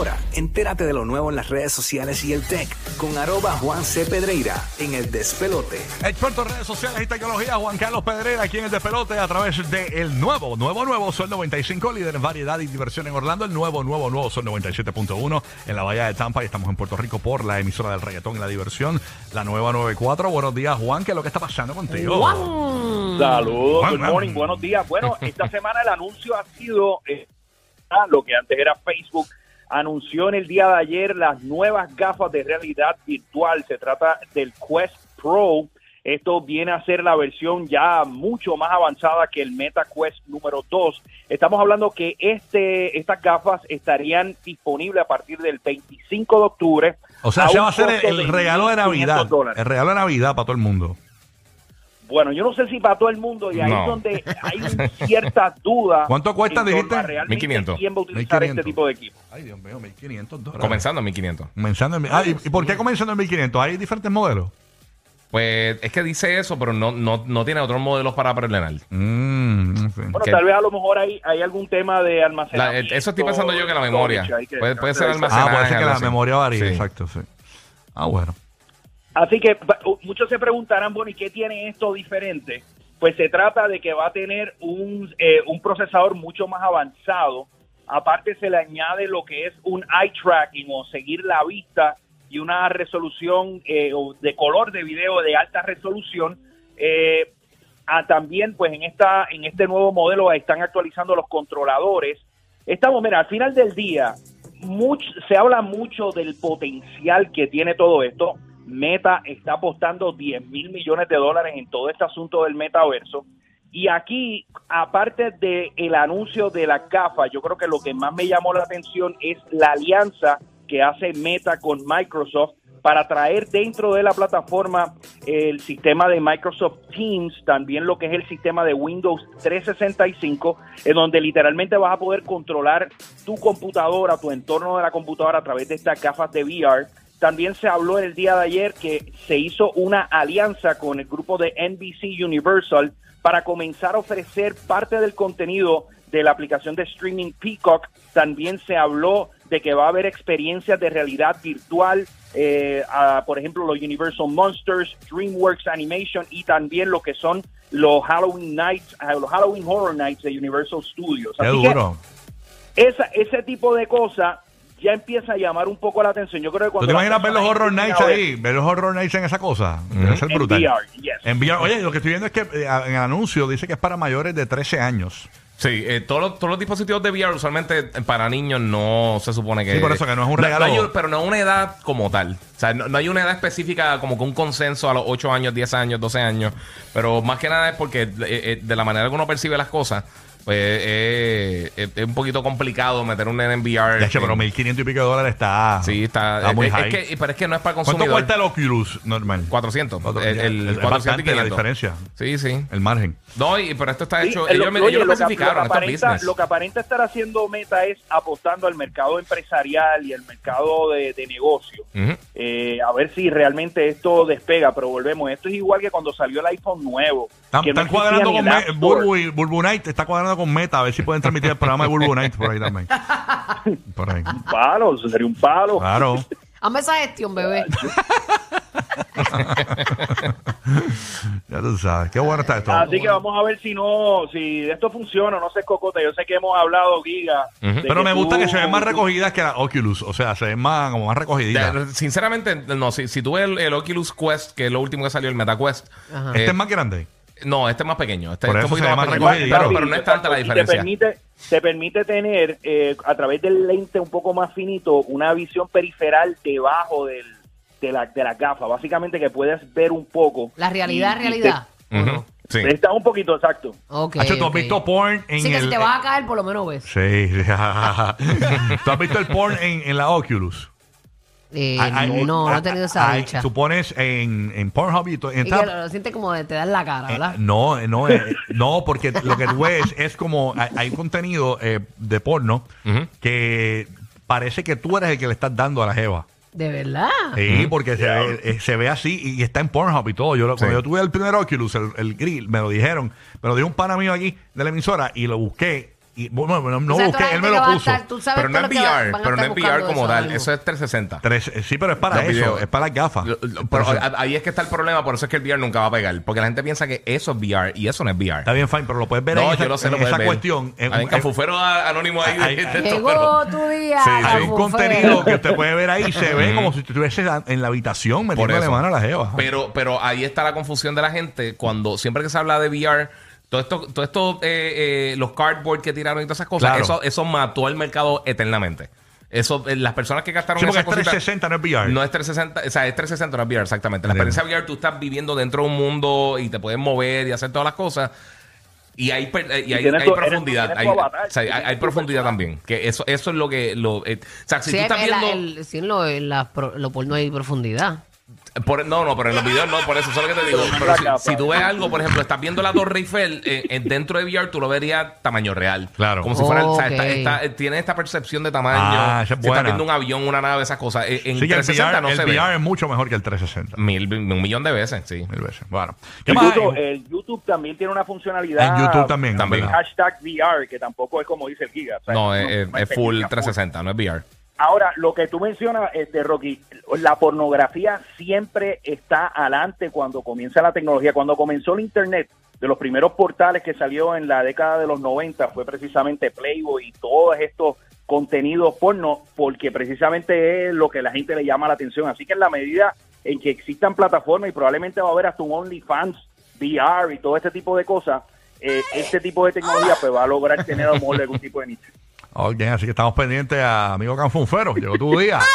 Ahora, entérate de lo nuevo en las redes sociales y el tech con arroba Juan C. Pedreira en el despelote. Experto en redes sociales y tecnología, Juan Carlos Pedrera, aquí en el Despelote, a través de el nuevo, nuevo, nuevo Sol 95, líder en variedad y diversión en Orlando, el nuevo, nuevo, nuevo Sol 97.1 en la Bahía de Tampa y estamos en Puerto Rico por la emisora del reggaetón y la diversión, la nueva 94. Buenos días, Juan, ¿qué es lo que está pasando contigo? Saludos, Juan, good Juan. morning, buenos días. Bueno, esta semana el anuncio ha sido eh, lo que antes era Facebook. Anunció en el día de ayer las nuevas gafas de realidad virtual. Se trata del Quest Pro. Esto viene a ser la versión ya mucho más avanzada que el Meta Quest número 2. Estamos hablando que este, estas gafas estarían disponibles a partir del 25 de octubre. O sea, un va a ser el, el regalo de 1.500 Navidad. dólares. El regalo de Navidad para todo el mundo. Bueno, yo no sé si para todo el mundo y ahí No. es donde hay cierta duda. ¿Cuánto cuesta, dijiste? a realmente 1500. ¿Quién va a utilizar 1500. este tipo de equipo? Ay, Dios mío, 1500 dólares. Comenzando en 1500. Comenzando en, ah, ¿y, y por qué comenzando en 1500? ¿Hay diferentes modelos? Pues es que dice eso, pero no, no, no tiene otros modelos para preordenar. Mm, en fin. Bueno, Que- tal vez a lo mejor hay, hay algún tema de La- almacenamiento. eh, eso estoy pensando yo que la memoria. que- Puede, puede ser almacenaje. Ah, puede ser que la memoria varíe, Sí. exacto, sí. Ah, bueno. Así que muchos se preguntarán, bueno, ¿y qué tiene esto diferente? Pues se trata de que va a tener un, eh, un procesador mucho más avanzado. Aparte se le añade lo que es un eye tracking o seguir la vista y una resolución eh, de color de video de alta resolución. Eh, ah, también, pues en esta en este nuevo modelo están actualizando los controladores. Estamos, mira, al final del día, se habla mucho del potencial que tiene todo esto. Meta está apostando 10 mil millones de dólares en todo este asunto del metaverso. Y aquí, aparte del el anuncio de la GAFA, yo creo que lo que más me llamó la atención es la alianza que hace Meta con Microsoft para traer dentro de la plataforma el sistema de Microsoft Teams, también lo que es el sistema de Windows 365, en donde literalmente vas a poder controlar tu computadora, tu entorno de la computadora a través de estas gafas de VR. También se habló el día de ayer que se hizo una alianza con el grupo de NBC Universal para comenzar a ofrecer parte del contenido de la aplicación de streaming Peacock. También se habló de que va a haber experiencias de realidad virtual, eh, a, por ejemplo, los Universal Monsters, DreamWorks Animation y también lo que son los Halloween Nights, eh, los Halloween Horror Nights de Universal Studios. Qué Así que duro. esa, ese tipo de cosas ya empieza a llamar un poco la atención. Yo creo que ¿Tú cuando te las imaginas ver los horror nights ahí? Ver los horror nights en esa cosa. Debe ser En brutal. VR, yes. En VR. Oye, lo que estoy viendo es que eh, en el anuncio dice que es para mayores de 13 años. Sí, eh, todos, los, todos los dispositivos de VR usualmente para niños no se supone que... Sí, por eso que no es un regalo. hay pero no es una edad como tal. O sea, no, no hay una edad específica como que un consenso a los 8 años, 10 años, 12 años. Pero más que nada es porque eh, eh, de la manera que uno percibe las cosas, pues eh, es, es un poquito complicado meter un nene en VR. De hecho, en- pero 1500 y pico de dólares está, Sí, está... está muy es, es high. que, pero es que no es para ¿Cuánto consumidor. cuesta el Oculus normal? 400. Cuatro- el, el es 400 bastante la 500. diferencia. Sí, sí. El margen. No, y, pero esto está Sí, hecho... eh, ellos, lo, me- oye, ellos lo lo que- especificaron. lo que Esto es aparenta, business. lo que aparenta estar haciendo Meta es apostando al mercado empresarial y al mercado de, de negocio. Ujú. Eh, a ver si realmente esto despega, pero volvemos. Esto es igual que cuando salió el iPhone nuevo. Están, que no están existía cuadrando con Me-. Bulbu, y- Night, está cuadrando con Meta, a ver si pueden transmitir el programa de Bulbu Night por ahí también. Por ahí. Un palo, eso sería un palo. Claro. Hazme esa gestión, bebé. Ya tú sabes. Qué bueno está esto. Así que vamos a ver si no, si esto funciona, no sé, Cocote. Yo sé que hemos hablado, Giga. De Pero me gusta tú- que se ven más recogidas que la Oculus. O sea, se ven más, como más recogiditas. Ya, Sinceramente, no. Si, si tú ves el, el Oculus Quest, que es lo último que salió, el MetaQuest. Ajá. Este eh, es más grande. No, este es más pequeño. Este, este es un poquito más pequeño, recogidito. pero, pero no es tanta la Y diferencia. Te permite, te permite tener, eh, a través del lente un poco más finito, una visión periferal debajo del, de, la, de la gafa. Básicamente que puedes ver un poco. La realidad, Y- y realidad. te- Ujú. Sí. Está un poquito exacto. Ok. Hacho, ¿tú has visto porn en Sí, que el... si te vas a caer, por lo menos ves. Sí, sí. ¿Tú has visto el porn en, en la Oculus? Eh, no, no he tenido esa dicha. Tú pones en, en Pornhub y to- en Y que lo, lo sientes como de te dan la cara, eh, ¿verdad? no, eh, no, eh, no, porque lo que tú ves es como hay, hay contenido eh, de porno que parece que tú eres el que le estás dando a la jeva. De verdad. Sí, porque se ve, se ve así y está en Pornhub y todo. Yo lo- Cuando Sí. yo tuve el primer Oculus, el, el grill, me lo dijeron, me lo dijo un pana mío aquí de la emisora y lo busqué. Y bueno, no, no O sea, busqué, él me lo puso. estar- tú sabes Pero no es VR, pero no es VR como eso tal. Eso es 360. Tres- eh, sí, pero es para Los eso, videos. es para las gafas. Lo- lo- pero ahí es que está el problema, por eso es que el VR nunca va a pegar. Porque la gente piensa que eso es VR y eso no es VR. Está bien, fine, pero lo puedes ver no, en esa, yo lo sé, en lo puedes esa ver. cuestión. En- Hay en- cafufero anónimo ahí. Hay- Llegó pero- tu día. Sí, hay un contenido que usted puede ver ahí, se ve como si estuviese en la habitación Por metiéndole mano a la jeva. Pero, pero ahí está la confusión de la gente cuando siempre que se habla de VR, todo esto, todo esto eh, eh, los cardboard que tiraron y todas esas cosas, Claro. eso, eso mató el mercado eternamente. Eso, eh, las personas que gastaron Sí, porque esa es cosita- 360, no es VR. No es 360, o sea, es 360, no es VR, exactamente. La Entiendo. experiencia VR, tú estás viviendo dentro de un mundo y te puedes mover y hacer todas las cosas. Y hay, per- eh, y hay, tienes hay tu- eres- profundidad. tienes Hay, tu avatar, o sea, hay- hay tienes tu profundidad también. Que eso, eso es lo que. Lo, eh, o sea, si Sí, tú estás en la- viendo. el- sí, en lo, en la pro- lo porno hay profundidad. Por- no, no, pero en los videos no, por eso, eso es lo que te digo. Pero si, si tú ves algo, por ejemplo, estás viendo la Torre Eiffel eh, eh, dentro de VR, tú lo verías tamaño real. Claro. Como si fuera, o sea, está- está- eh, tiene esta percepción de tamaño. Ah, esa es si buena. estás viendo un avión, una nave, esas cosas. Eh, En Sí, que el 360 VR, no el se VR ve. es mucho mejor que el 360. Mil, un millón de veces, sí. Mil veces. Bueno. ¿Qué más Incluso hay? el YouTube también tiene una funcionalidad. En YouTube también, También. Hashtag VR, que tampoco es como dice el Giga. o sea, No, es, full específica, 360, no es VR. Ahora, lo que tú mencionas, este, Rocky, la pornografía siempre está adelante cuando comienza la tecnología. Cuando comenzó el Internet, de los primeros portales que salió en la década de los 90 fue precisamente Playboy y todos estos contenidos porno, porque precisamente es lo que la gente le llama la atención. Así que en la medida en que existan plataformas y probablemente va a haber hasta un OnlyFans, VR y todo este tipo de cosas, eh, este tipo de tecnología pues va a lograr tener a lo mejor algún tipo de nicho. Ok, así que estamos pendientes a amigo Canfunfero. Llegó tu día.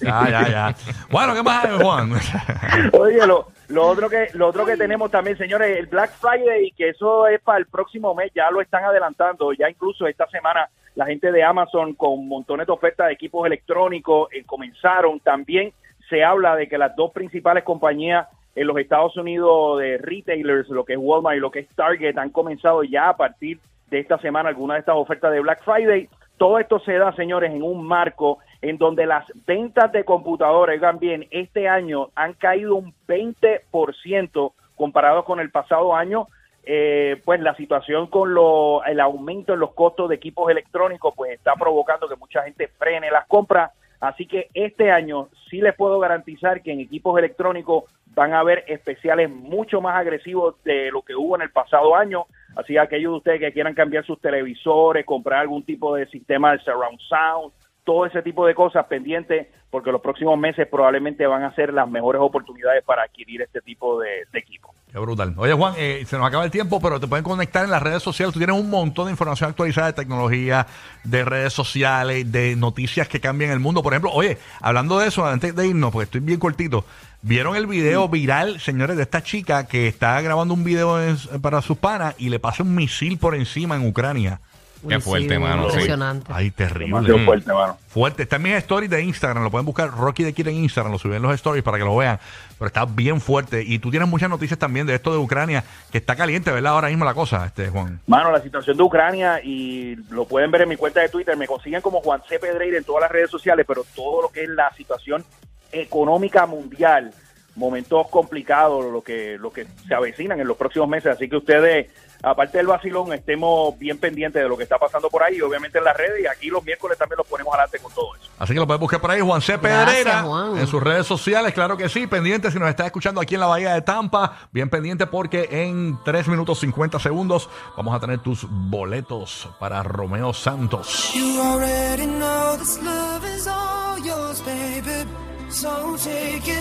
Ya, ya, ya. Bueno, ¿qué más hay, Juan? Oye, lo, lo otro que lo otro que tenemos también, señores, el Black Friday, que eso es para el próximo mes, ya lo están adelantando, ya incluso esta semana la gente de Amazon con montones de ofertas de equipos electrónicos eh, comenzaron. También se habla de que las dos principales compañías en los Estados Unidos de retailers, lo que es Walmart y lo que es Target, han comenzado ya a partir de esta semana algunas de estas ofertas de Black Friday. Todo esto se da, señores, en un marco en donde las ventas de computadores, oigan bien, este año han caído un 20% comparado con el pasado año. Eh, pues la situación con lo, el aumento en los costos de equipos electrónicos pues está provocando que mucha gente frene las compras. Así que este año sí les puedo garantizar que en equipos electrónicos van a haber especiales mucho más agresivos de lo que hubo en el pasado año. Así que aquellos de ustedes que quieran cambiar sus televisores, comprar algún tipo de sistema de surround sound, todo ese tipo de cosas pendientes, porque los próximos meses probablemente van a ser las mejores oportunidades para adquirir este tipo de, de equipo. Qué brutal. Oye, Juan, eh, se nos acaba el tiempo, pero te pueden conectar en las redes sociales. Tú tienes un montón de información actualizada de tecnología, de redes sociales, de noticias que cambian el mundo. Por ejemplo, oye, hablando de eso, antes de irnos, porque estoy bien cortito, ¿vieron el video viral, señores, de esta chica que está grabando un video en- para sus panas y le pasa un misil por encima en Ucrania? Qué fuerte, sí, mano, sí. Impresionante. Ay, terrible. Demasiado Mm. fuerte, mano. Fuerte. Está en mis stories de Instagram. Lo pueden buscar Rocky de Kid en Instagram. Lo subí en los stories para que lo vean. Pero está bien fuerte. Y tú tienes muchas noticias también de esto de Ucrania, que está caliente, ¿verdad? Ahora mismo la cosa, este Juan. Mano, la situación de Ucrania, y lo pueden ver en mi cuenta de Twitter, me consiguen como Juan C. Pedreira en todas las redes sociales, pero todo lo que es la situación económica mundial, momentos complicados, lo que, lo que se avecinan en los próximos meses. Así que ustedes, aparte del vacilón, estemos bien pendientes de lo que está pasando por ahí, obviamente en las redes, y aquí los miércoles también los ponemos adelante con todo eso. Así que lo puedes buscar por ahí, Juan C. Gracias, Juan. en sus redes sociales, claro que sí, pendiente si nos está escuchando aquí en la Bahía de Tampa, bien pendiente porque en 3 minutos 50 segundos vamos a tener tus boletos para Romeo Santos. You already know this love is all yours, baby. So take it.